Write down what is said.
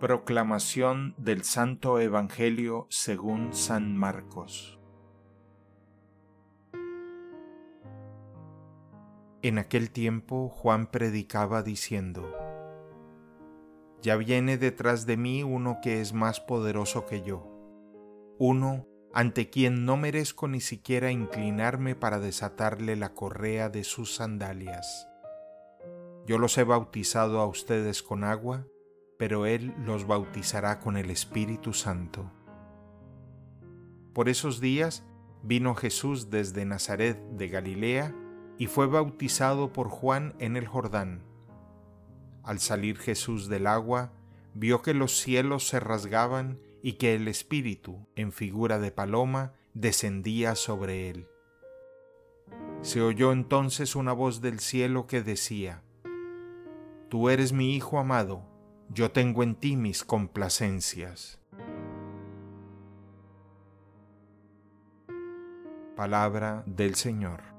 Proclamación del Santo Evangelio según San Marcos. En aquel tiempo Juan predicaba diciendo, Ya viene detrás de mí uno que es más poderoso que yo, uno ante quien no merezco ni siquiera inclinarme para desatarle la correa de sus sandalias. Yo los he bautizado a ustedes con agua, pero Él los bautizará con el Espíritu Santo. Por esos días vino Jesús desde Nazaret de Galilea y fue bautizado por Juan en el Jordán. Al salir Jesús del agua, vio que los cielos se rasgaban y que el Espíritu, en figura de paloma, descendía sobre él. Se oyó entonces una voz del cielo que decía, Tú eres mi Hijo amado, yo tengo en ti mis complacencias. Palabra del Señor.